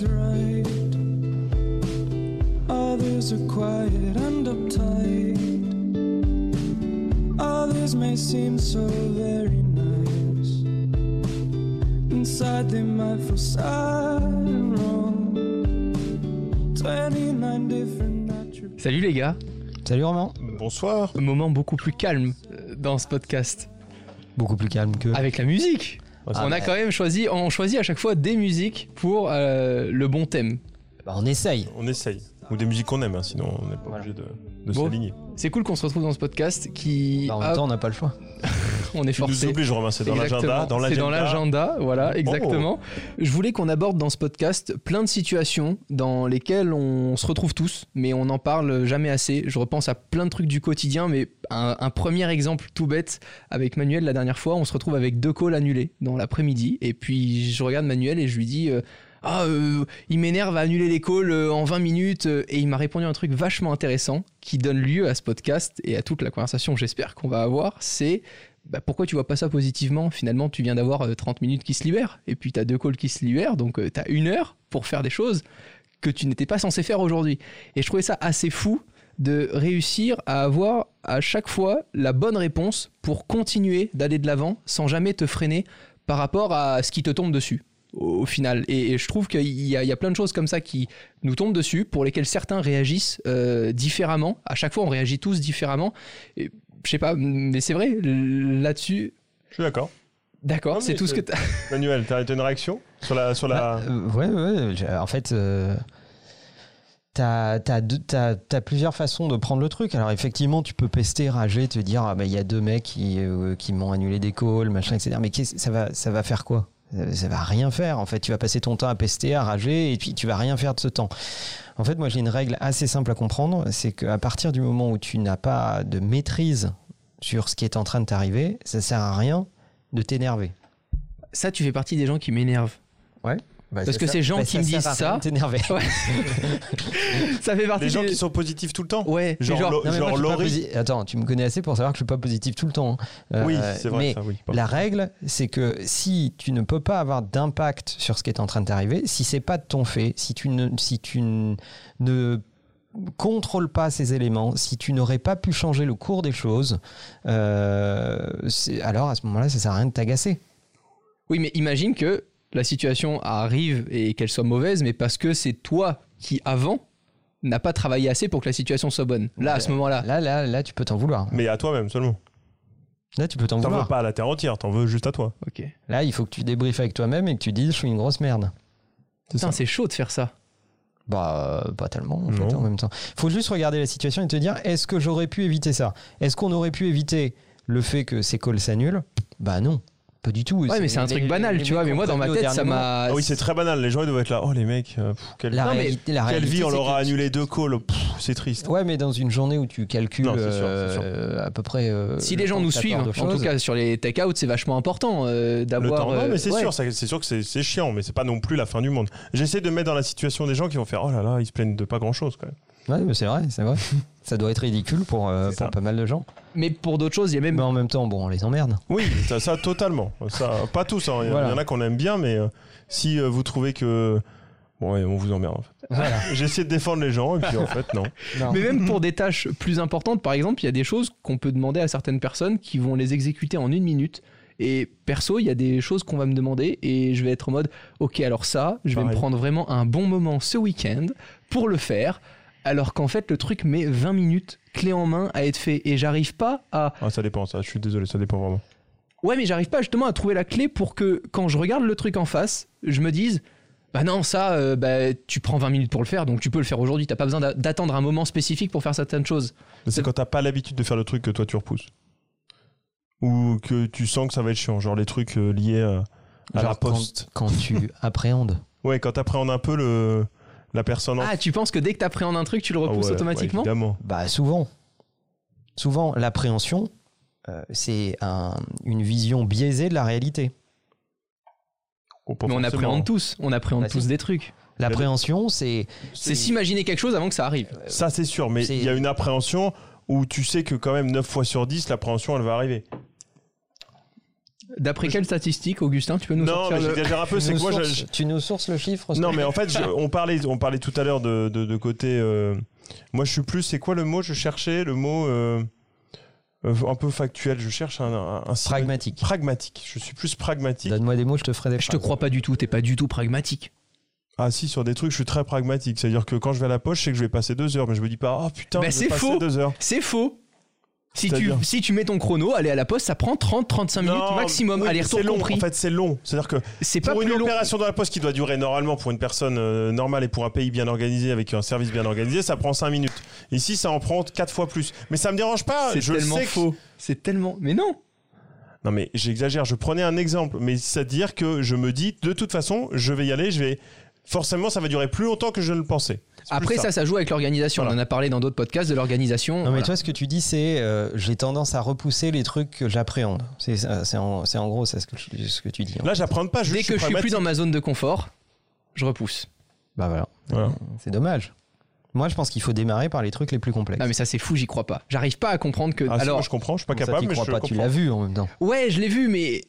is right. Others are quiet and uptight. Others may seem so very nice. Inside they might feel sad and wrong. 29 different attributes. Salut les gars, Salut Romain. Bonsoir. un moment beaucoup plus calme euh, dans ce podcast. Beaucoup plus calme que. Avec la musique Ah, On a quand même choisi, on choisit à chaque fois des musiques pour euh, le bon thème. Bah, on essaye. On essaye. Ou des musiques qu'on aime, hein, sinon on n'est pas Voilà. obligé de, de Bon. s'aligner. C'est cool qu'on se retrouve dans ce podcast qui... Bah, en même temps, on n'a pas le choix. On est Tu nous forcé. obliges, Romain, c'est dans l'agenda. C'est dans l'agenda, voilà, exactement. Je voulais qu'on aborde dans ce podcast plein de situations dans lesquelles on se retrouve tous, mais on n'en parle jamais assez. Je repense à plein de trucs du quotidien, mais un, un premier exemple tout bête avec Manuel la dernière fois, on se retrouve avec deux calls annulés dans l'après-midi, et puis je regarde Manuel et je lui dis. euh, ah, euh, il m'énerve à annuler les calls euh, en 20 minutes et il m'a répondu un truc vachement intéressant qui donne lieu à ce podcast et à toute la conversation j'espère qu'on va avoir. C'est bah, pourquoi tu vois pas ça positivement Finalement, tu viens d'avoir euh, 30 minutes qui se libèrent, et puis tu as deux calls qui se libèrent, donc tu as une heure pour faire des choses que tu n'étais pas censé faire aujourd'hui. Et je trouvais ça assez fou de réussir à avoir à chaque fois la bonne réponse pour continuer d'aller de l'avant sans jamais te freiner par rapport à ce qui te tombe dessus au final. Et, je trouve qu'il y, a- plein de choses comme ça qui nous tombent dessus, pour lesquelles certains réagissent euh, différemment. À chaque fois, on réagit tous différemment. Je sais pas, mais c'est vrai, là-dessus, Je suis d'accord. d'accord, c'est tout ce que t'as. Manuel, t'as t'as une réaction sur la. Sur la... Bah, euh, ouais, ouais. En fait, euh, t'as t'as deux- t'as- t'as plusieurs façons de prendre le truc. Alors, effectivement, tu peux pester, rager, te dire ah, bah, il y a deux mecs qui, euh, qui m'ont annulé des calls, machin, etc. Mais qu'est-ce- ça va, ça va faire quoi? Ça, ça va rien faire. En fait, tu vas passer ton temps à pester, à rager, et puis tu vas rien faire de ce temps. En fait, moi, j'ai une règle assez simple à comprendre c'est qu'à partir du moment où tu n'as pas de maîtrise sur ce qui est en train de t'arriver, ça sert à rien de t'énerver. Ça, tu fais partie des gens qui m'énervent. Bah, Parce que ces gens bah, qui ça me disent ça- t'énerver. Ça fait partie Les gens des... qui sont positifs tout le temps. Ouais, Genre, genre, Non, moi, pas Attends, tu me connais assez pour savoir que je suis pas positif tout le temps. hein. Oui, Euh, c'est vrai. Mais ça, oui. la règle, c'est que si tu ne peux pas avoir d'impact sur ce qui est en train de t'arriver, si c'est pas de ton fait, si tu ne, si tu ne contrôles pas ces éléments, si tu n'aurais pas pu changer le cours des choses, euh, alors à ce moment-là, ça sert à rien de t'agacer. Oui, mais imagine que la situation arrive et qu'elle soit mauvaise, mais parce que c'est toi qui, avant, n'a pas travaillé assez pour que la situation soit bonne. Là, à ce moment-là. Là, là, là, tu peux t'en vouloir. Mais à toi-même seulement. Là, tu peux t'en T'en veux vouloir. pas à la terre entière, t'en veux juste à toi. Ok. Là, il faut que tu débriefes avec toi-même et que tu dises, je suis une grosse merde. Putain, c'est chaud de faire ça. Bah, euh, pas tellement en, fait, en même temps. Faut juste regarder la situation et te dire est-ce que j'aurais pu éviter ça? Est-ce qu'on aurait pu éviter le fait que ces calls s'annulent? Bah non, pas du tout. Ouais, mais c'est un les- truc banal, les tu vois. Mais moi, dans ma tête, ça m'a. Ah oui, c'est très banal. Les gens ils doivent être là. Oh les mecs, euh, pff, quelle, La Non, mais réalité, la quelle réalité, vie on leur a tu- annulé deux calls. C'est triste. Ouais, mais dans une journée où tu calcules Non, sûr, euh, à peu près. euh, Si le les gens nous suivent, en tout cas sur les take-out, c'est vachement important euh, d'avoir. non, mais c'est ouais. sûr, c'est sûr que c'est c'est chiant, mais c'est pas non plus la fin du monde. J'essaie de me mettre dans la situation des gens qui vont faire oh là là, ils se plaignent de pas grand chose quand même. Ouais, mais c'est vrai, c'est vrai. ça doit être ridicule pour, euh, pour pas mal de gens. Mais pour d'autres choses, il y a même. Mais en même temps, bon, on les emmerde. Oui, ça, ça, totalement. Ça, pas tous, hein. il y, en- Voilà. il y en a qu'on aime bien, mais euh, si euh, vous trouvez que. Bon, ouais, on vous emmerde en fait. Voilà. J'essaie de défendre les gens, et puis en fait, non. Non. Mais même pour des tâches plus importantes, par exemple, il y a des choses qu'on peut demander à certaines personnes qui vont les exécuter en une minute. Et perso, il y a des choses qu'on va me demander et je vais être en mode, ok, alors ça, je vais me prendre vraiment un bon moment ce week-end pour le faire, alors qu'en fait, le truc met 20 minutes clé en main à être fait et j'arrive pas à... Ah, ça dépend, ça. Je suis désolé, ça dépend vraiment. Ouais, mais j'arrive pas justement à trouver la clé pour que quand je regarde le truc en face, je me dise, bah non, ça, euh, bah, tu prends 20 minutes pour le faire, donc tu peux le faire aujourd'hui, t'as pas besoin d'a- d'attendre un moment spécifique pour faire certaines choses. C'est quand t'as pas l'habitude de faire le truc que toi tu repousses. Ou que tu sens que ça va être chiant, genre les trucs euh, liés à, à la Genre quand- poste. Quand, tu appréhendes. Ouais, quand t'appréhendes un peu le, la personne en Ah, tu penses que dès que t'appréhendes un truc, tu le Ah repousses ouais, automatiquement ouais, Évidemment. Bah souvent. Souvent, l'appréhension, euh, c'est un- une vision biaisée de la réalité. Oh, Mais on appréhende tous, on appréhende Bah, tous des trucs. L'appréhension, c'est C'est s'imaginer quelque chose avant que ça arrive. Ça, c'est sûr, mais il y a une appréhension où tu sais que quand même 9 fois sur 10, l'appréhension, elle va arriver. D'après quelles statistiques, Augustin, tu peux nous Non, sortir mais le... j'exagère un peu. Tu C'est nous que moi, je- tu nous sources le chiffre Non, mais en fait, je- on, parlait, on parlait tout à l'heure de, de, de côté. euh, moi, je suis plus. C'est quoi le mot? Je cherchais le mot euh, euh, un peu factuel. Je cherche un, un, un synonyme- pragmatique. pragmatique. Je suis plus pragmatique. Donne-moi des mots, je te ferai des Je te phrases. crois pas du tout, t'es pas du tout pragmatique. Ah si, sur des trucs, je suis très pragmatique. C'est-à-dire que quand je vais à la poche, je sais que je vais passer deux heures, mais je me dis pas, oh putain, Bah, je c'est vais passer faux. deux heures. C'est faux. Si tu, si tu mets ton chrono, aller à la poste, ça prend 30-35 minutes maximum, oui, aller-retour long. compris. En fait, c'est long. C'est-à-dire que c'est pas pour une plus long. opération dans la poste qui doit durer normalement pour une personne euh, normale et pour un pays bien organisé avec un service bien organisé, ça prend 5 minutes. Ici, ça en prend 4 fois plus. Mais ça me dérange pas. C'est je tellement sais que- faux. C'est tellement. Mais non. Non mais j'exagère, je prenais un exemple, mais c'est-à-dire que je me dis, de toute façon, je vais y aller, je vais... Forcément, ça va durer plus longtemps que je ne le pensais. Après, ça. ça, joue avec l'organisation. Voilà. On en a parlé dans d'autres podcasts de l'organisation. Non, mais Voilà. toi, ce que tu dis, c'est euh, j'ai tendance à repousser les trucs que j'appréhende. C'est ça, c'est en, c'est en gros c'est ce que, tu- ce que tu dis. hein. Là, j'apprends pas, je Dès que je suis plus dans ma zone de confort, je repousse. Bah voilà. Voilà. C'est dommage. Moi, je pense qu'il faut démarrer par les trucs les plus complexes. Non, mais ça, c'est fou, j'y crois pas. J'arrive pas à comprendre que. Ah, Alors, moi, je comprends, je suis pas Ça, capable, t'y mais crois je pas, tu l'as vu en même temps. Ouais, je l'ai vu, mais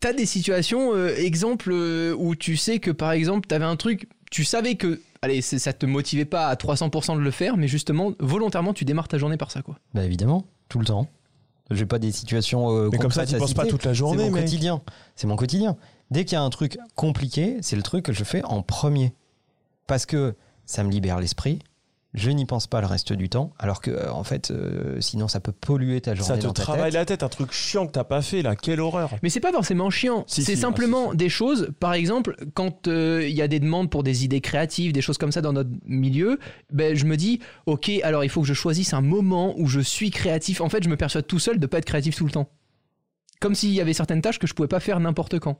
t'as des situations, euh, exemple, euh, où tu sais que par exemple, t'avais un truc, tu savais que, allez, c'est- ça te motivait pas à 300% de le faire, mais justement, volontairement, tu démarres ta journée par ça, quoi. Bah évidemment, tout le temps. J'ai pas des situations. euh, Mais comme ça, tu penses pas toute la C'est journée, mon mec. quotidien. C'est mon quotidien. Dès qu'il y a un truc compliqué, c'est le truc que je fais en premier. Parce que ça me libère l'esprit. Je n'y pense pas le reste du temps. Alors que, euh, en fait, euh, sinon, ça peut polluer ta journée Ça te dans ta travaille tête. la tête, un truc chiant que t'as pas fait, là, quelle horreur. Mais c'est pas forcément chiant. Si, c'est si, simplement ah, si, des choses, par exemple, quand euh, il y a des demandes pour des idées créatives, des choses comme ça dans notre milieu, ben, je me dis, ok, alors il faut que je choisisse un moment où je suis créatif. En fait, je me persuade tout seul de pas être créatif tout le temps. Comme s'il y avait certaines tâches que je pouvais pas faire n'importe quand.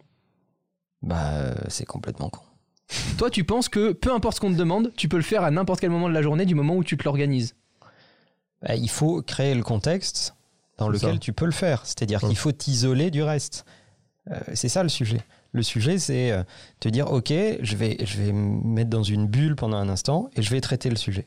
Bah, c'est complètement con. Toi, tu penses que peu importe ce qu'on te demande, tu peux le faire à n'importe quel moment de la journée du moment où tu te l'organises. Bah, il faut créer le contexte dans lequel ça. tu peux le faire. C'est-à-dire Ouais. qu'il faut t'isoler du reste. Euh, c'est ça le sujet. Le sujet, c'est euh, te dire, OK, je vais, je vais me mettre dans une bulle pendant un instant et je vais traiter le sujet.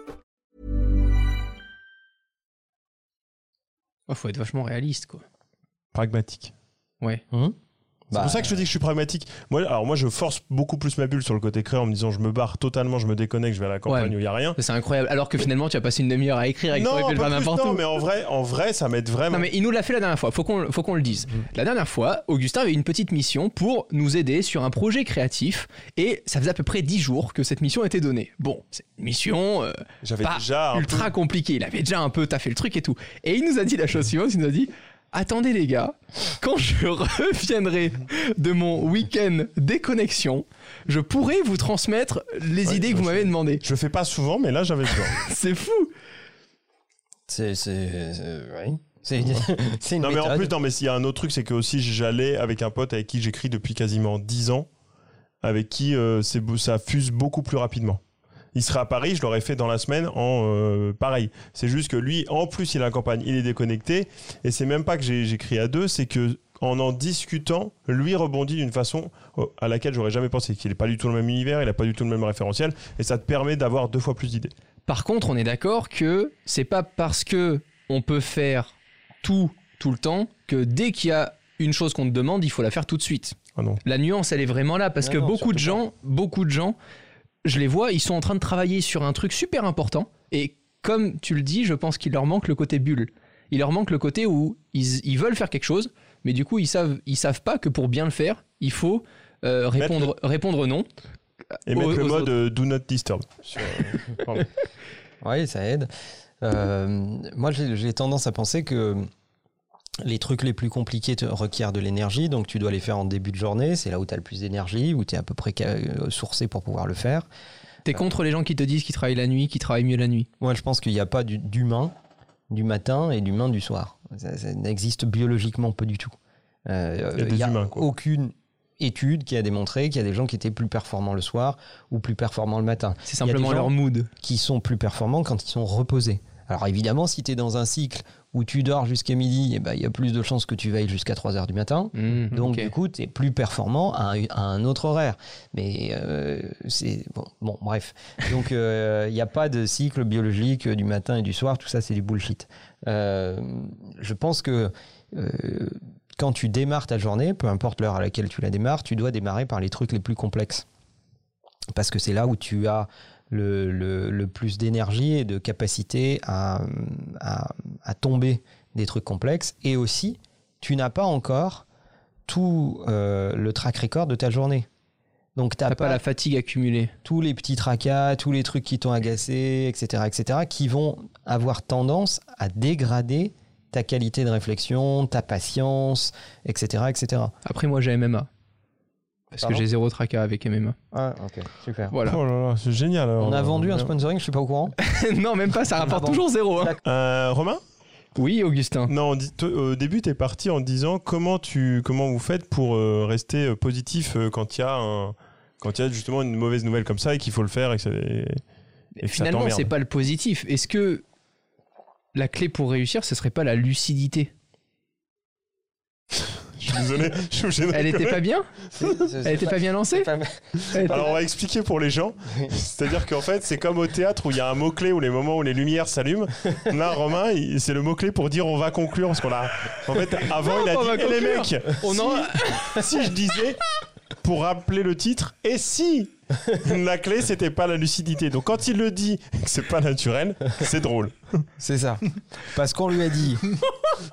Il faut être vachement réaliste, quoi. Pragmatique. Ouais. C'est pour ça que je te dis que je suis pragmatique. Moi, alors moi, je force beaucoup plus ma bulle sur le côté créa en me disant je me barre totalement, je me déconnecte, je vais à la campagne Ouais. où il y a rien. C'est incroyable. Alors que finalement, tu as passé une demi-heure à écrire et que Non, le pas n'importe non, où. mais en vrai, en vrai, ça m'aide vraiment. Non mais il nous l'a fait la dernière fois, faut qu'on faut qu'on le dise. Mm. La dernière fois, Augustin avait une petite mission pour nous aider sur un projet créatif et ça faisait à peu près 10 jours que cette mission était donnée. Bon, c'est une mission euh, J'avais pas déjà ultra peu- compliquée, il avait déjà un peu taffé le truc et tout. Et il nous a dit la chose suivante, il nous a dit Attendez les gars, quand je reviendrai de mon week-end déconnexion, je pourrai vous transmettre les Ouais, idées que vous m'avez demandé. Je le fais pas souvent, mais là, j'avais besoin. C'est fou C'est. C'est. c'est- ouais. C'est c'est une non, mais en plus, non, mais s'il y a un autre truc, c'est que aussi j'allais avec un pote avec qui j'écris depuis quasiment 10 ans, avec qui euh, c'est beau- ça fuse beaucoup plus rapidement. Il serait à Paris, je l'aurais fait dans la semaine en euh, pareil. C'est juste que lui, en plus, il est en campagne, il est déconnecté, et c'est même pas que j'ai- j'écris à deux, c'est que en en discutant, lui rebondit d'une façon euh, à laquelle j'aurais jamais pensé. Qu'il n'est pas du tout le même univers, il n'a pas du tout le même référentiel, et ça te permet d'avoir deux fois plus d'idées. Par contre, on est d'accord que c'est pas parce que on peut faire tout tout le temps que dès qu'il y a une chose qu'on te demande, il faut la faire tout de suite. Ah non. La nuance, elle est vraiment là parce Non, que non, beaucoup de gens, beaucoup de gens, je les vois, ils sont en train de travailler sur un truc super important et comme tu le dis, je pense qu'il leur manque le côté bulle. Il leur manque le côté où ils, ils veulent faire quelque chose, mais du coup ils savent, ils savent pas que pour bien le faire, il faut euh, répondre, répondre non. Et Aux- mettre le mode autres. euh, Do Not Disturb. Sur, euh. Oui, ça aide. Euh, moi, j'ai j'ai tendance à penser que les trucs les plus compliqués te requièrent de l'énergie, donc tu dois les faire en début de journée. C'est là où tu as le plus d'énergie, où tu es à peu près euh, sourcé pour pouvoir le faire. T'es contre les gens qui te disent qu'ils travaillent la nuit, qu'ils travaillent mieux la nuit. Moi, je pense qu'il n'y a pas du- d'humain du matin et d'humain du soir. Ça, ça n'existe biologiquement pas du tout. Euh, Il y a des y a humains, quoi. aucune étude qui a démontré qu'il y a des gens qui étaient plus performants le soir ou plus performants le matin. C'est simplement leur mood. qui sont plus performants quand ils sont reposés. Alors évidemment, si tu es dans un cycle où tu dors jusqu'à midi, eh ben, il y a plus de chances que tu veilles jusqu'à 3 heures du matin. Mmh, Donc ok. du coup, tu es plus performant à un, à un autre horaire. Mais euh, c'est bon, bon, bref. Donc euh, il n'y a pas de cycle biologique du matin et du soir. Tout ça, c'est du bullshit. Euh, je pense que quand tu démarres ta journée, peu importe l'heure à laquelle tu la démarres, tu dois démarrer par les trucs les plus complexes. Parce que c'est là où tu as le, le- le plus d'énergie et de capacité à, à- à tomber des trucs complexes. Et aussi, tu n'as pas encore tout euh, le track record de ta journée. Donc, tu T'as n'as pas pas, la fatigue accumulée. tous les petits tracas, tous les trucs qui t'ont agacé, etc., etc., qui vont avoir tendance à dégrader ta qualité de réflexion, ta patience, etc., etc. Après, moi, j'ai MMA. Parce que j'ai zéro tracas avec MMA. Ah, ok, super. Voilà. Oh là là, c'est génial. alors. On a vendu un sponsoring, je suis pas au courant. non, même pas, ça rapporte toujours zéro. hein. Euh, Romain? Oui, Augustin. Non, au début, tu es parti en disant comment, tu, comment vous faites pour euh, rester euh, positif euh, quand il y, a un- quand il y a justement une mauvaise nouvelle comme ça et qu'il faut le faire et que, ça- et- et que Finalement, c'est pas le positif. Est-ce que la clé pour réussir, ce serait pas la lucidité? Je suis désolé, je suis obligé de Elle était rigoler. pas bien Elle était pas bien lancée Alors on va expliquer pour les gens. C'est-à-dire qu'en fait, c'est comme au théâtre où il y a un mot-clé où les moments où les lumières s'allument. Là, Romain, c'est le mot-clé pour dire on va conclure parce qu'on a. En fait, avant, il a on dit Eh, les mecs, On si, en- si je disais pour rappeler le titre, et si la clé c'était pas la lucidité. Donc quand il le dit que c'est pas naturel, c'est drôle. C'est ça. Parce qu'on lui a dit,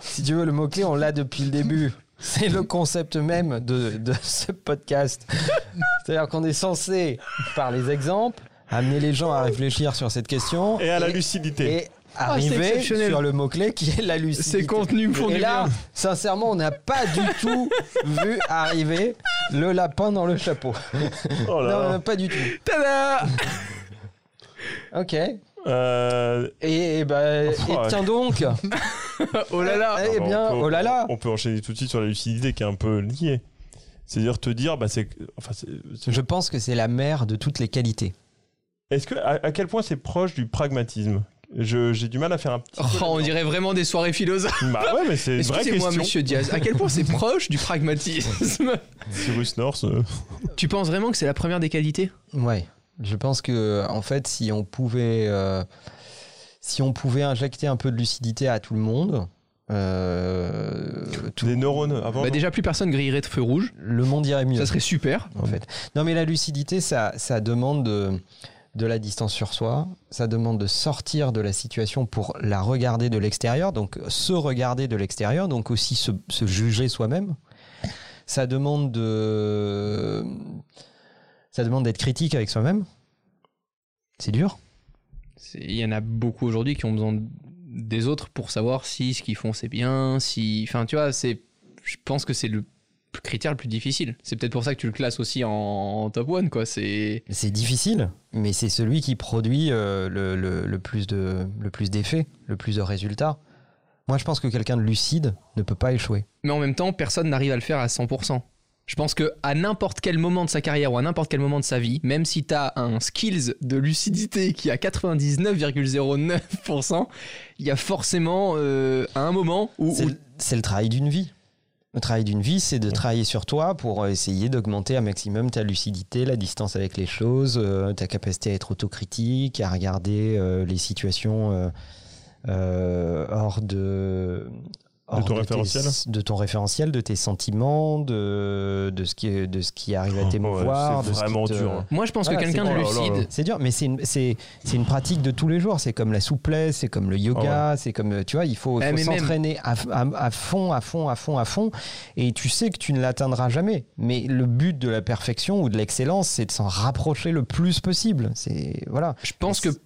si tu veux, le mot-clé, on l'a depuis le début. C'est le concept même de, de ce podcast. C'est-à-dire qu'on est censé, par les exemples, amener les gens à réfléchir sur cette question Et à la lucidité. et arriver exceptionnel. sur le mot-clé qui est la lucidité. Ces contenus me font Et là, bien. sincèrement, on n'a pas du tout vu arriver le lapin dans le chapeau. Oh là Non, pas du tout. Tada Ok. Euh, Et, et bah, et ouais. tiens donc. Oh là là Eh on bien, peut- oh là là. On peut enchaîner tout de suite sur la lucidité qui est un peu liée. C'est-à-dire te dire, bah c'est, enfin, c'est- c'est- Je pense que c'est la mère de toutes les qualités. Est-ce que à, à quel point c'est proche du pragmatisme? Je- J'ai du mal à faire un petit. Oh, On dirait vraiment des soirées philosophes. Bah ouais, mais c'est une vraie Excusez-moi, question. monsieur Diaz, à quel point c'est proche du pragmatisme? Cyrus North. euh, Tu penses vraiment que c'est la première des qualités? Ouais. Je pense que en fait, si on pouvait, euh, si on pouvait injecter un peu de lucidité à tout le monde, euh, tout- des neurones avant. Bah déjà, plus personne grillerait de feu rouge. le monde irait mieux. Ça serait super. en fait. Non, mais la lucidité, ça, ça demande de, de la distance sur soi. Ça demande de sortir de la situation pour la regarder de l'extérieur. Donc, se regarder de l'extérieur. Donc, aussi se, se juger soi-même. Ça demande de. Ça demande d'être critique avec soi-même. C'est dur. Il y en a beaucoup aujourd'hui qui ont besoin de- des autres pour savoir si ce qu'ils font c'est bien, si. Enfin, tu vois, c'est. Je pense que c'est le critère le plus difficile. C'est peut-être pour ça que tu le classes aussi en, en top one, quoi. C'est. C'est difficile, mais c'est celui qui produit euh, le, le- le plus de le plus d'effets, le plus de résultats. Moi, je pense que quelqu'un de lucide ne peut pas échouer. Mais en même temps, personne n'arrive à le faire à 100%. Je pense que à n'importe quel moment de sa carrière ou à n'importe quel moment de sa vie, même si tu as un skills de lucidité qui a 99,09%, il y a forcément euh, un moment où, C'est où- le- travail d'une vie. Le travail d'une vie, c'est de travailler sur toi pour euh, essayer d'augmenter un maximum ta lucidité, la distance avec les choses, euh, ta capacité à être autocritique, à regarder euh, les situations euh, hors de hors ton référentiel de ton référentiel, de tes sentiments, de, de ce qui de ce qui arrive à Oh, t'émouvoir. ouais, c'est de ce vraiment te- dur, hein. moi je pense Voilà, que quelqu'un de. Oh lucide. C'est dur, mais c'est une, c'est, c'est une pratique de tous les jours. C'est comme la souplesse, c'est comme le yoga, c'est comme, tu vois, il faut, même- s'entraîner à, à- à fond, à fond, à fond, à fond. Et tu sais que tu ne l'atteindras jamais. Mais le but de la perfection ou de l'excellence, c'est de s'en rapprocher le plus possible. C'est, voilà. je pense que tu de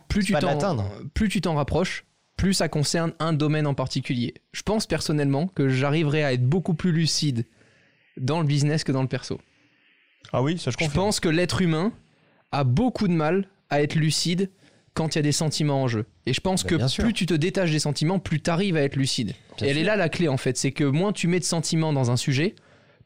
plus tu t'en rapproches, plus ça concerne un domaine en particulier. Je pense personnellement que j'arriverai à être beaucoup plus lucide dans le business que dans le perso. Ah oui, ça je Je confirme. pense que l'être humain a beaucoup de mal à être lucide quand il y a des sentiments en jeu. Et je pense Bah, que sûr. plus tu te détaches des sentiments, plus tu arrives à être lucide. Bien et elle sûr. est là la clé en fait, c'est que moins tu mets de sentiments dans un sujet,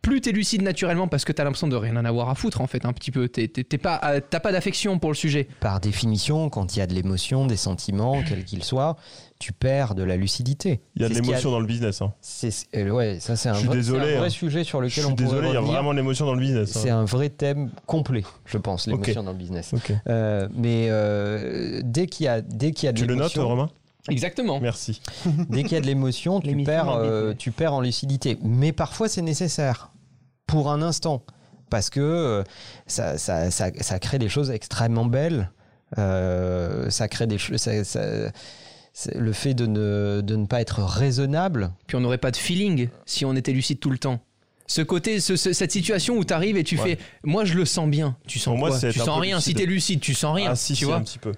plus tu es lucide naturellement parce que tu as l'impression de rien en avoir à foutre en fait un petit peu. T'es- t'es- t'es pas, euh, T'as pas d'affection pour le sujet. Par définition, quand il y a de l'émotion, des sentiments, quels qu'ils soient, tu perds de la lucidité. Il y a de C'est l'émotion dans le business. hein. C'est, euh, ouais, ça c'est un, Je suis vrai, désolé, c'est un vrai hein. sujet sur lequel on pourrait désolé, il y a vraiment de l'émotion dans le business. hein. C'est un vrai thème complet, je pense, l'émotion dans le business. Euh, mais euh, dès qu'il y a, dès qu'il y a de Tu le notes, l'émotion, Romain? Exactement. Merci. dès qu'il y a de l'émotion, tu perds, euh, tu perds en lucidité. Mais parfois, c'est nécessaire pour un instant, parce que euh, ça, ça, ça, ça crée des choses extrêmement belles. Euh, ça crée des choses. le fait de ne, de ne pas être raisonnable, Puis on n'aurait pas de feeling si on était lucide tout le temps. Ce côté, ce- ce- cette situation où tu arrives et tu Ouais. fais, moi je le sens bien. Tu sens Pour moi, quoi? Tu sens rien. Si lucide. t'es lucide, tu sens rien. ah si, tu si, vois? un petit peu.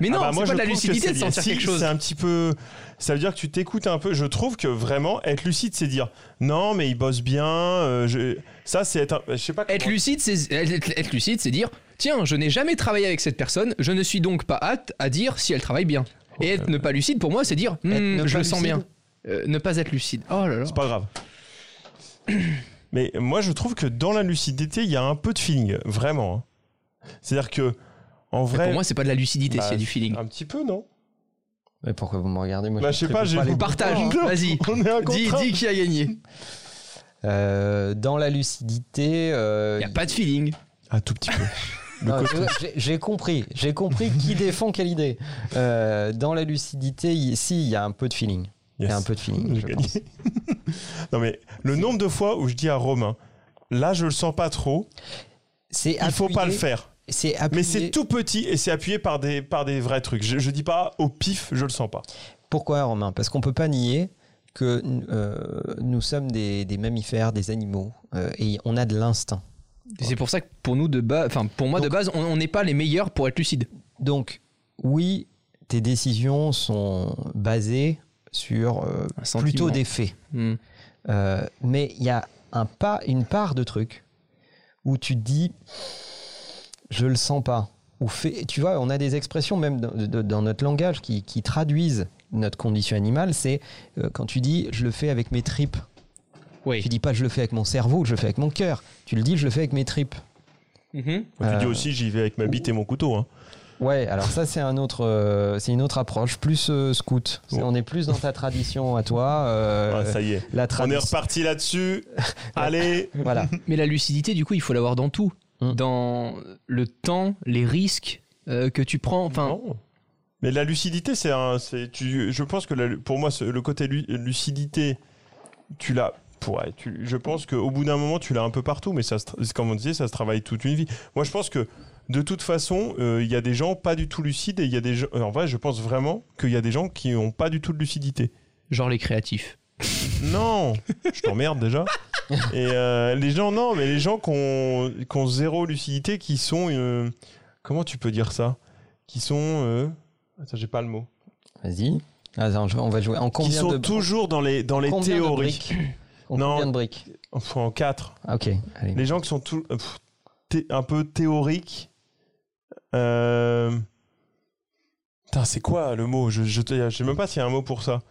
Mais non, Ah bah, c'est moi, pas de la lucidité c'est de sentir Si, quelque chose. C'est un petit peu. Ça veut dire que tu t'écoutes un peu. Je trouve que vraiment être lucide, c'est dire non, mais il bosse bien. euh, je- Ça, c'est être. un- Je sais pas. Être comment- lucide, c'est être être lucide, c'est dire tiens, je n'ai jamais travaillé avec cette personne, je ne suis donc pas apte à dire si elle travaille bien. Et être ne pas lucide, pour moi, c'est dire Hmm, ne je pas le sens lucide. bien. Euh, ne pas être lucide. Oh là là. C'est pas grave. Mais moi, je trouve que dans la lucidité, il y a un peu de feeling, vraiment. hein. C'est-à-dire que, en Mais vrai. Pour moi, c'est pas de la lucidité, bah, c'est du feeling. Un petit peu, non? Mais pourquoi vous me regardez? Moi, Bah, je sais pas, j'ai les vous Partage, vas-y. On est un Dis, dis qui a gagné. Euh, dans la lucidité, euh, Il n'y a pas de feeling. Un tout petit peu. j'ai- compris. J'ai compris qui défend quelle idée. Euh, dans la lucidité, il- si, il y a un peu de feeling. Il y a un peu de feeling. Je gagné. pense. non, mais le nombre de fois où je dis à Romain, là, je le sens pas trop, C'est il faut pas le faire. C'est Mais c'est tout petit et c'est appuyé par des, par des vrais trucs. Je, je dis pas au pif, je le sens pas. Pourquoi, Romain? Parce qu'on peut pas nier que euh, nous sommes des, des mammifères, des animaux, euh, et on a de l'instinct. C'est pour ça que pour nous de base, enfin pour moi de base, on n'est pas les meilleurs pour être lucide. Donc, oui, tes décisions sont basées sur euh, plutôt des faits. Hmm. Euh, mais il y a un pas, une part de truc où tu te dis, je le sens pas. Ou fait, tu vois, on a des expressions même dans, de- dans notre langage qui, qui traduisent notre condition animale. C'est euh, quand tu dis, je le fais avec mes tripes. Oui. Tu dis pas, je le fais avec mon cerveau, je le fais avec mon cœur. Tu le dis, je le fais avec mes tripes. Mhm. Tu Euh, dis aussi, j'y vais avec ma bite et mon couteau. hein. Ouais, alors ça c'est un autre, euh, c'est une autre approche, plus euh, scout. On est plus dans ta tradition à toi. euh, Ah, ça y est. la On est reparti là-dessus. Allez. Voilà. Mais la lucidité, du coup, il faut l'avoir dans tout. Hmm. Dans le temps, les risques euh, que tu prends. Enfin, Non. Mais la lucidité, c'est un. c'est- Tu, je pense que la- pour moi, le côté lu- lucidité, tu l'as. Ouais, tu, je pense qu'au bout d'un moment, tu l'as un peu partout, mais ça, comme on disait, ça se travaille toute une vie. Moi, je pense que de toute façon, euh, il y a des gens pas du tout lucides et il y a des gens. En vrai, je pense vraiment qu'il y a des gens qui n'ont pas du tout de lucidité. genre les créatifs. Non, je t'emmerde déjà. Et euh, les gens, non, mais les gens qui ont, qui ont zéro lucidité, qui sont. euh, comment tu peux dire ça? Qui sont. Euh, attends, j'ai pas le mot. Vas-y. Attends, on va jouer. En Qui combien sont de toujours dans les, dans les combien de théories. briques? En Non. combien de briques? Enfin, en quatre. Ah, Ok. Allez. Les gens qui sont tout, euh, pff, un peu théoriques. Euh... Putain, c'est quoi le mot? Je je sais même pas s'il y a un mot pour ça.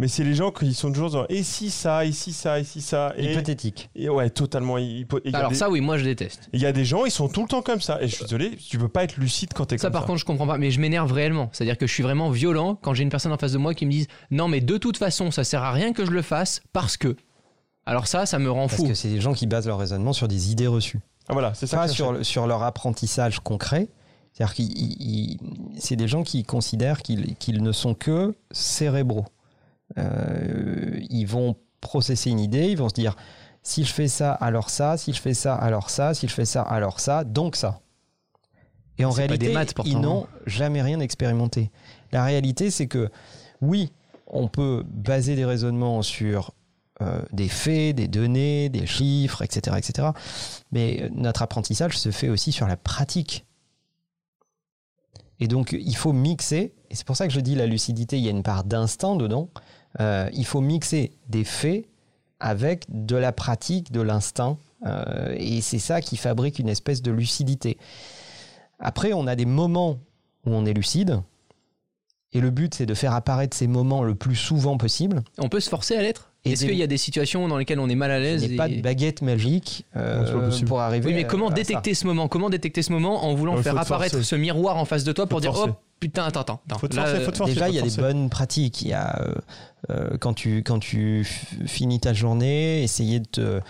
Mais c'est les gens qui sont toujours dans et si ça, et si ça, et si ça. Et, Hypothétique. et ouais, totalement. hypo- et il y a Alors des- ça, oui, moi je déteste. Il y a des gens, ils sont tout le temps comme ça. Et je suis désolé, tu peux pas être lucide quand t'es Ça, comme par ça. contre, je comprends pas. Mais je m'énerve réellement. C'est-à-dire que je suis vraiment violent quand j'ai une personne en face de moi qui me dise non, mais de toute façon, ça sert à rien que je le fasse parce que. Alors ça, ça me rend Parce fou. que c'est des gens qui basent leur raisonnement sur des idées reçues. Ah voilà, c'est ça. Pas que je sur, cherchais. le- sur leur apprentissage concret. C'est-à-dire qu'ils ils- c'est des gens qui considèrent qu'ils qu'ils ne sont que cérébraux. Euh, ils vont processer une idée, ils vont se dire si je fais ça, alors ça, si je fais ça, alors ça, si je fais ça, alors ça, donc ça. Et en réalité, maths, ils n'ont jamais rien expérimenté. La réalité, c'est que oui, on peut baser des raisonnements sur euh, des faits, des données, des chiffres, etc., etc. Mais notre apprentissage se fait aussi sur la pratique. Et donc, il faut mixer, et c'est pour ça que je dis la lucidité, il y a une part d'instinct dedans. Euh, il faut mixer des faits avec de la pratique, de l'instinct. euh, et c'est ça qui fabrique une espèce de lucidité. Après, on a des moments où on est lucide. Et le but, c'est de faire apparaître ces moments le plus souvent possible. On peut se forcer à l'être? Est-ce des- qu'il y a des situations dans lesquelles on est mal à Il l'aise n'y a pas de baguette magique euh, Non, pour arriver Oui, mais comment à ça. détecter ce moment? Comment détecter ce moment en voulant faire apparaître forcer. ce miroir en face de toi pour dire forcer. oh putain attends attends, attends. Faut te Là, forcer, faut te forcer. Déjà, il y a des bonnes pratiques. Il y a euh, euh, quand tu quand tu finis ta journée, essayer de te-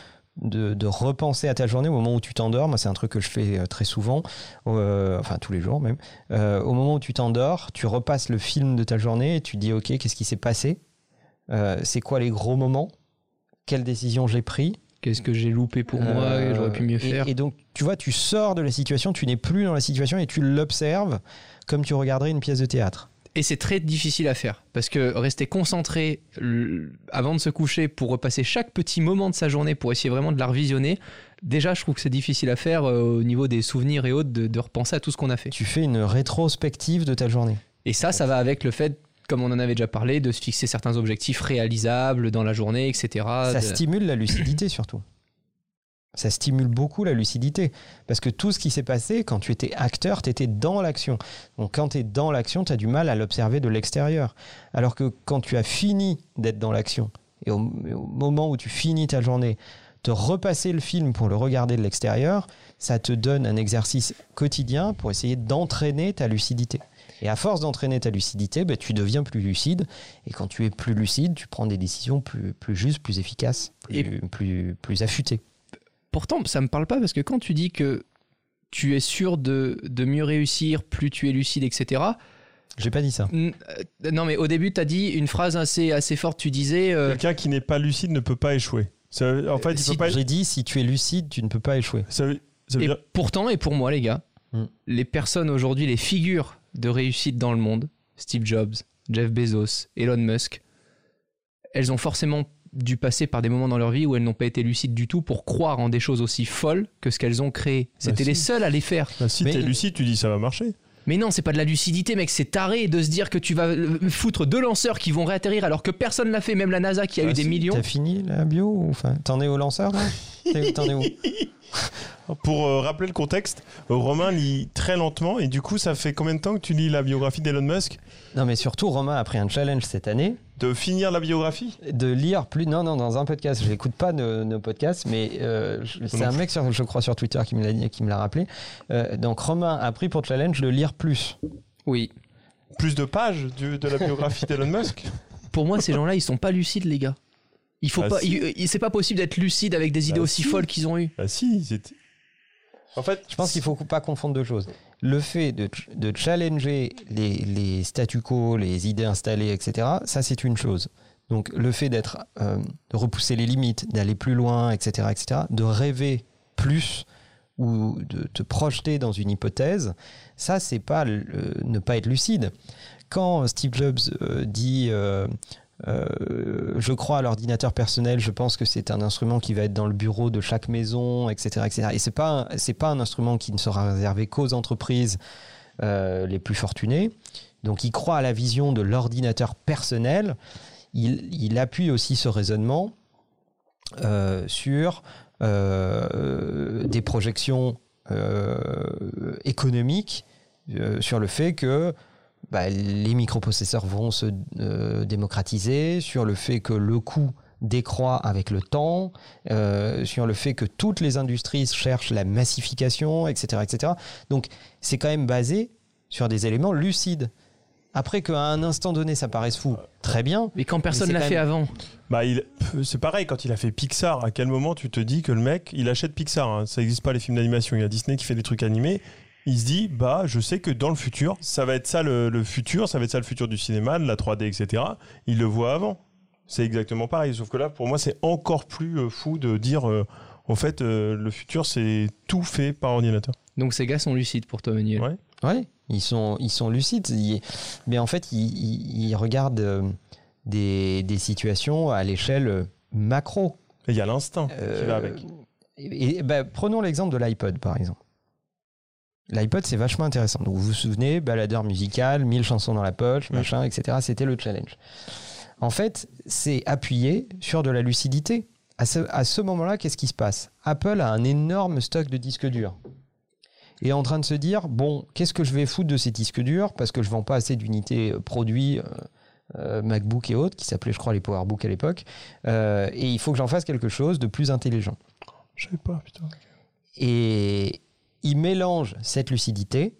de, de repenser à ta journée au moment où tu t'endors. Moi, c'est un truc que je fais euh, très souvent, euh, enfin tous les jours même. Euh, au moment où tu t'endors, tu repasses le film de ta journée et tu dis ok, qu'est-ce qui s'est passé? Euh, C'est quoi les gros moments? Quelles décisions j'ai pris? Qu'est-ce que j'ai loupé pour moi Euh, J'aurais pu mieux faire. Et, donc, tu vois, tu sors de la situation, tu n'es plus dans la situation et tu l'observes comme tu regarderais une pièce de théâtre. Et c'est très difficile à faire parce que rester concentré avant de se coucher pour repasser chaque petit moment de sa journée pour essayer vraiment de la revisionner, déjà je trouve que c'est difficile à faire euh, au niveau des souvenirs et autres de, de repenser à tout ce qu'on a fait. Tu fais une rétrospective de ta journée. Et ça, ça va avec le fait, comme on en avait déjà parlé, de se fixer certains objectifs réalisables dans la journée, etc. ça De- stimule la lucidité surtout. Ça stimule beaucoup la lucidité. Parce que tout ce qui s'est passé, quand tu étais acteur, tu étais dans l'action. Donc quand tu es dans l'action, tu as du mal à l'observer de l'extérieur. Alors que quand tu as fini d'être dans l'action, et au, et au moment où tu finis ta journée, te repasser le film pour le regarder de l'extérieur, ça te donne un exercice quotidien pour essayer d'entraîner ta lucidité. Et à force d'entraîner ta lucidité, ben, tu deviens plus lucide. Et quand tu es plus lucide, tu prends des décisions plus, plus justes, plus efficaces, plus, Et- plus, plus affûtées. Pourtant, ça me parle pas parce que quand tu dis que tu es sûr de, de mieux réussir, plus tu es lucide, etc. J'ai pas dit ça. Euh, Non, mais au début, tu as dit une phrase assez, assez forte. Tu disais. euh, Quelqu'un qui n'est pas lucide ne peut pas échouer. Ça en fait, il Si- pas. J'ai dit, si tu es lucide, tu ne peux pas échouer. Ça veut, ça veut Et dire. pourtant, et pour moi, les gars, Mm. les personnes aujourd'hui, les figures de réussite dans le monde, Steve Jobs, Jeff Bezos, Elon Musk, elles ont forcément dû passer par des moments dans leur vie où elles n'ont pas été lucides du tout pour croire en des choses aussi folles que ce qu'elles ont créé. C'était les seules à les faire. Bah, si Mais- t'es lucide, tu dis ça va marcher. Mais non, c'est pas de la lucidité, mec, c'est taré de se dire que tu vas euh, foutre deux lanceurs qui vont réatterrir alors que personne l'a fait, même la NASA qui a eu des millions. T'as fini la bio ou- Enfin, t'en es au lanceur là? T'en es où Pour euh, rappeler le contexte, Romain lit très lentement et du coup, ça fait combien de temps que tu lis la biographie d'Elon Musk? Non, mais surtout, Romain a pris un challenge cette année De finir la biographie? De lire plus. Non, non, dans un podcast. Je n'écoute pas nos, nos podcasts, mais euh, c'est un mec, sur, je crois, sur Twitter qui me l'a dit- qui me l'a rappelé. Euh, donc, Romain a pris pour challenge de lire plus. Oui. Plus de pages du- de la biographie d'Elon Musk? Pour moi, ces gens-là, ils sont pas lucides, les gars. Il faut Bah, pas. si. C'est pas possible d'être lucide avec des idées Bah, aussi si. folles qu'ils ont eues. Ah si, c'était. En fait, Je pense qu'il faut pas confondre deux choses. Le fait de, ch- de challenger les, les statu quo, les idées installées, etc., ça c'est une chose. Donc le fait d'être, euh, de repousser les limites, d'aller plus loin, etc., etc., de rêver plus ou de te projeter dans une hypothèse, ça c'est pas le- ne pas être lucide. Quand Steve Jobs euh, dit euh, euh, je crois à l'ordinateur personnel, je pense que c'est un instrument qui va être dans le bureau de chaque maison, etc. etc. Et c'est pas, pas un instrument qui ne sera réservé qu'aux entreprises euh, les plus fortunées. Donc il croit à la vision de l'ordinateur personnel. Il, appuie aussi ce raisonnement euh, sur des projections économiques, sur le fait que bah, les microprocesseurs vont se euh, démocratiser, sur le fait que le coût décroît avec le temps, euh, sur le fait que toutes les industries cherchent la massification, etc. etc. Donc c'est quand même basé sur des éléments lucides. Après qu'à un instant donné ça paraisse fou, très bien. Mais quand personne l'a fait même- avant. bah, il... c'est pareil quand il a fait Pixar. À quel moment tu te dis que le mec, il achète Pixar hein. Ça n'existe pas les films d'animation. Il y a Disney qui fait des trucs animés. Il se dit, bah, je sais que dans le futur, ça va être ça le, le futur, ça va être ça le futur du cinéma, de la 3D, etc. Il le voit avant. C'est exactement pareil. Sauf que là, pour moi, c'est encore plus euh, fou de dire, euh, en fait, euh, le futur, c'est tout fait par ordinateur. Donc ces gars sont lucides pour toi, Manuel. Ouais. Ouais, ils sont, ils sont lucides. Ils- mais en fait, ils, ils- ils regardent euh, des, des situations à l'échelle macro. Et il y a l'instinct qui va avec. Et, et, bah, prenons l'exemple de l'iPod, par exemple. L'iPod, c'est vachement intéressant. Donc, vous vous souvenez, baladeur musical, 1000 chansons dans la poche, Oui. machin, etc. C'était le challenge. En fait, c'est appuyé sur de la lucidité. À ce, à ce moment-là, qu'est-ce qui se passe? Apple a un énorme stock de disques durs. est en train de se dire bon, qu'est-ce que je vais foutre de ces disques durs? Parce que je vends pas assez d'unités euh, produits. euh, euh, MacBook et autres, qui s'appelaient, je crois, les PowerBook à l'époque. Euh, et il faut que j'en fasse quelque chose de plus intelligent. Je savais pas, putain. Et il mélange cette lucidité,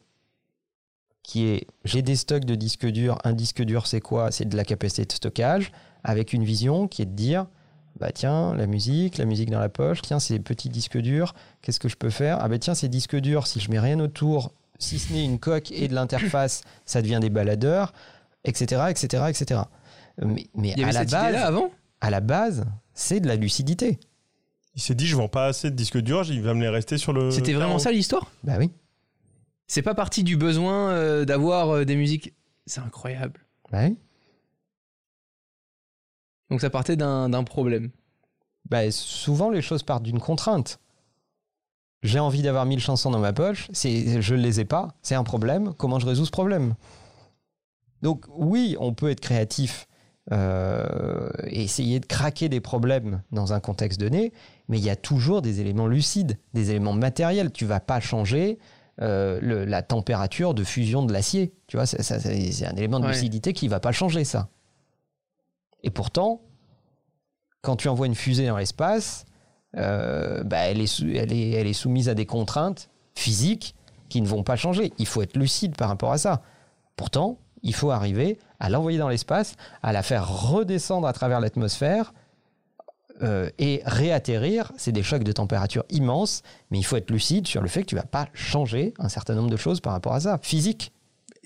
qui est j'ai des stocks de disques durs. Un disque dur, c'est quoi? C'est de la capacité de stockage, avec une vision qui est de dire bah tiens, la musique, la musique dans la poche, tiens, c'est des petits disques durs, qu'est-ce que je peux faire? Ah bah tiens, ces disques durs, si je mets rien autour, si ce n'est une coque et de l'interface, ça devient des baladeurs, etc., etc., etc. Mais, mais Il y à avait la cette base, avant? à la base, c'est de la lucidité. Il s'est dit, je vends pas assez de disques durs, il va me les rester sur le. C'était vraiment ça l'histoire? Bah oui, C'est pas parti du besoin euh, d'avoir euh, des musiques. C'est incroyable. bah oui. Donc ça partait d'un d'un problème. Bah, souvent, les choses partent d'une contrainte. J'ai envie d'avoir 1000 chansons dans ma poche, c'est, je ne les ai pas, c'est un problème. Comment je résous ce problème? Donc, oui, on peut être créatif euh, essayer de craquer des problèmes dans un contexte donné, mais il y a toujours des éléments lucides, des éléments matériels. Tu vas pas changer euh, le- la température de fusion de l'acier. Tu vois, ça- ça- c'est c'est un élément de Ouais. lucidité qui va pas changer ça. Et pourtant, quand tu envoies une fusée dans l'espace, euh, bah, elle, est sou- elle, est, elle est soumise à des contraintes physiques qui ne vont pas changer. Il faut être lucide par rapport à ça. Pourtant, il faut arriver à l'envoyer dans l'espace, à la faire redescendre à travers l'atmosphère euh, et réatterrir. C'est des chocs de température immenses, mais il faut être lucide sur le fait que tu vas pas changer un certain nombre de choses par rapport à ça. Physique.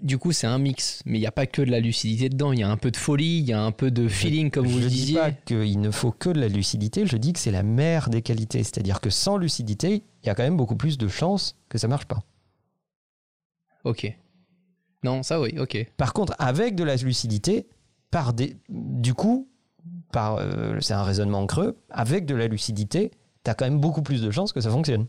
Du coup, c'est un mix. Mais il n'y a pas que de la lucidité dedans. Il y a un peu de folie, il y a un peu de feeling, comme vous je le dis disiez. pas qu'il ne faut que de la lucidité, je dis que c'est la mère des qualités. C'est-à-dire que sans lucidité, il y a quand même beaucoup plus de chances que ça marche pas. Ok. Non, ça oui, ok. Par contre, avec de la lucidité, par des, du coup, par, euh, c'est un raisonnement creux, avec de la lucidité, tu as quand même beaucoup plus de chances que ça fonctionne.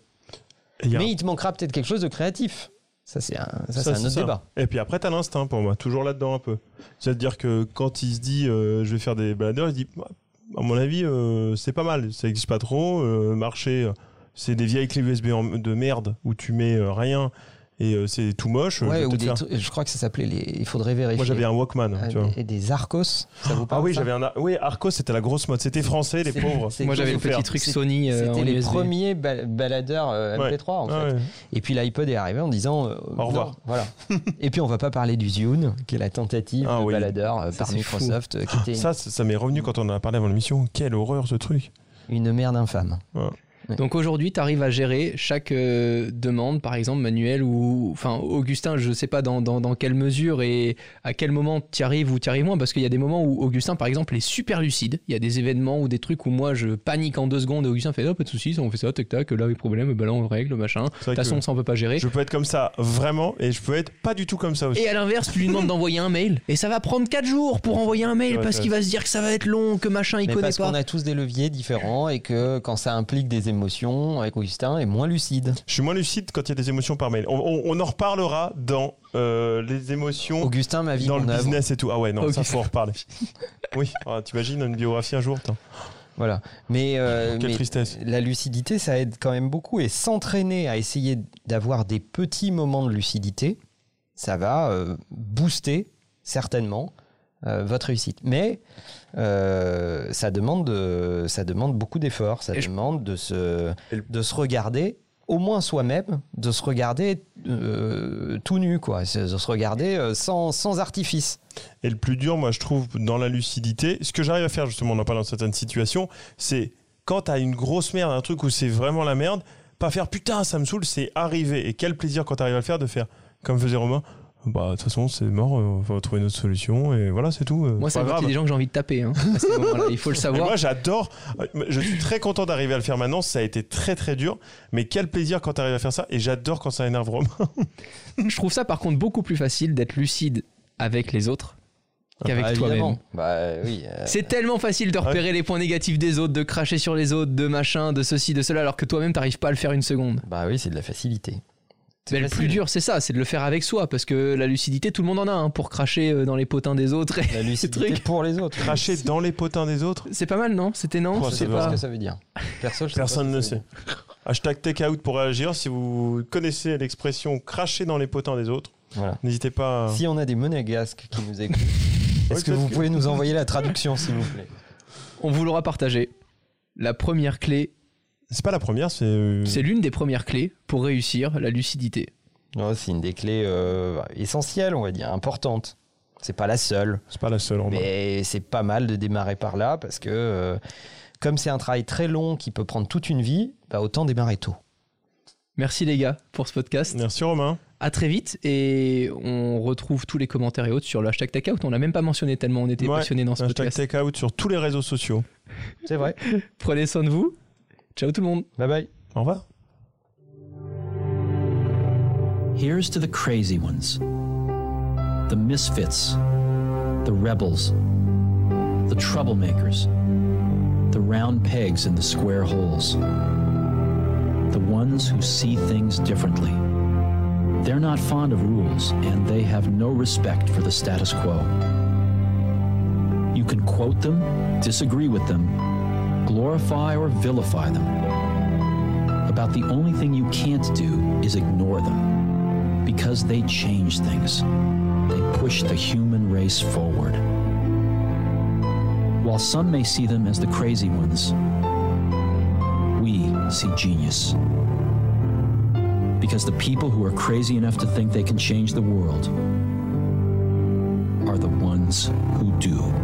Il a- Mais il te manquera peut-être quelque chose de créatif. Ça, c'est un, ça, Ça, c'est un autre ça. débat. Et puis après, t'as l'instinct pour moi, toujours là-dedans un peu. C'est-à-dire que quand il se dit euh, je vais faire des baladeurs, il se dit Bah, à mon avis, euh, c'est pas mal, ça existe pas trop. euh, marché, c'est des vieilles clés USB de merde où tu mets euh, rien et euh, c'est tout moche. je Ouais, vais ou des faire- je crois que ça s'appelait les. Il faudrait vérifier. Moi j'avais un Walkman, Euh, tu vois. et des Arcos. Ça vous Ah parle oui, ça j'avais un. Oui, Arcos, c'était la grosse mode. C'était français, les pauvres. Moi, j'avais le petit truc Sony euh, C'était les USB. premiers ba- baladeurs euh, Ouais. MP3 en fait. Ah ouais. Et puis l'iPod est arrivé en disant euh, Au revoir. non, voilà. Et puis on va pas parler du Zune, qui est la tentative Ah de oui. baladeur euh, par Microsoft, ça ça m'est revenu quand on en a parlé avant l'émission. Quelle horreur ce truc. une merde infâme. Donc aujourd'hui, tu arrives à gérer chaque euh, demande, par exemple Manuel ou enfin Augustin, je sais pas dans, dans, dans quelle mesure et à quel moment tu arrives ou tu arrives moins, parce qu'il y a des moments où Augustin, par exemple, est super lucide. Il y a des événements ou des trucs où moi je panique en deux secondes et Augustin fait oh, pas de soucis, on fait ça, tac tac, là, les problèmes, ben là on règle, machin. De toute façon, ça on peut pas gérer. je peux être comme ça vraiment et je peux être pas du tout comme ça aussi. Et à l'inverse, tu lui demandes d'envoyer un mail et ça va prendre 4 jours pour envoyer un mail Ouais, parce qu'il va se dire que ça va être long, que machin il Mais connaît parce pas. qu'on a tous des leviers différents et que quand ça implique des émotions, avec Augustin est moins lucide. Je suis moins lucide quand il y a des émotions par mail. On, on- on en reparlera dans euh, les émotions, Augustin, ma vie, dans le œuvre. business et tout. Ah ouais, non, ça Ok. faut en reparler. oui, ah, t'imagines une biographie un jour. Voilà. Mais, euh, Quelle mais tristesse. la lucidité, ça aide quand même beaucoup. Et s'entraîner à essayer d'avoir des petits moments de lucidité, ça va euh, booster certainement euh, votre réussite. Mais euh, ça, demande de- ça demande beaucoup d'efforts. Ça Et je- demande de se, de se regarder, au moins soi-même, de se regarder euh, tout nu, quoi. de se regarder euh, sans, sans artifice. Et le plus dur, moi, je trouve, dans la lucidité, ce que j'arrive à faire, justement, on en parle dans certaines situations, c'est quand t'as une grosse merde, un truc où c'est vraiment la merde, pas faire putain, ça me saoule, c'est arriver. Et quel plaisir quand t'arrives à le faire de faire, comme faisait Romain, bah, de toute façon, c'est mort, euh, on va trouver une autre solution, et voilà, c'est tout. euh, Moi, c'est partie des gens que j'ai envie de taper. Hein, à ces moments-là. il faut le Et savoir. moi, j'adore. Je suis très content d'arriver à le faire maintenant. Ça a été très très dur, mais quel plaisir quand tu arrives à faire ça. Et j'adore quand ça énerve Romain. Je trouve ça par contre beaucoup plus facile d'être lucide avec les autres qu'avec Bah, toi-même. Bah oui. euh, C'est tellement facile de repérer les points négatifs des autres, de cracher sur les autres, de machin, de ceci, de cela, alors que toi-même t'arrives pas à le faire une seconde. bah oui, c'est de la facilité. C'est Mais le plus dur, c'est ça, c'est de le faire avec soi, parce que la lucidité, tout le monde en a, hein, pour cracher euh, dans les potins des autres. et- La lucidité truc. pour les autres. Cracher dans les potins des autres? C'est pas mal, non? C'était non? Oh, Je ça sais pas ce que ça veut dire. Perso, je sais Personne pas ne sait. Hashtag takeout pour réagir. Si vous connaissez l'expression cracher dans les potins des autres, Voilà. n'hésitez pas. à- Si on a des monégasques qui nous écoutent, Ouais, est-ce que vous que- pouvez nous envoyer la traduction, s'il vous plaît? On vous l'aura partagé. La première clé, C'est pas la première, c'est. euh, c'est l'une des premières clés pour réussir la lucidité. C'est une des clés euh, essentielles, on va dire, importantes. C'est pas la seule, C'est pas la seule. Romain. mais c'est pas mal de démarrer par là parce que euh, comme c'est un travail très long qui peut prendre toute une vie, bah autant démarrer tôt. Merci les gars pour ce podcast. Merci Romain. À très vite et on retrouve tous les commentaires et autres sur le hashtag takeout. On l'a même pas mentionné tellement on était Ouais, passionnés dans ce Hashtag podcast. takeout sur tous les réseaux sociaux. C'est vrai. Prenez soin de vous. Ciao tout le monde. bye bye. Au revoir. Here's to the crazy ones, the misfits, the rebels, the troublemakers, the round pegs in the square holes, the ones who see things differently. They're not fond of rules and they have no respect for the status quo. You can quote them, disagree with them, glorify or vilify them. About the only thing you can't do is ignore them because they change things. They push the human race forward. While some may see them as the crazy ones, we see genius. Because the people who are crazy enough to think they can change the world are the ones who do.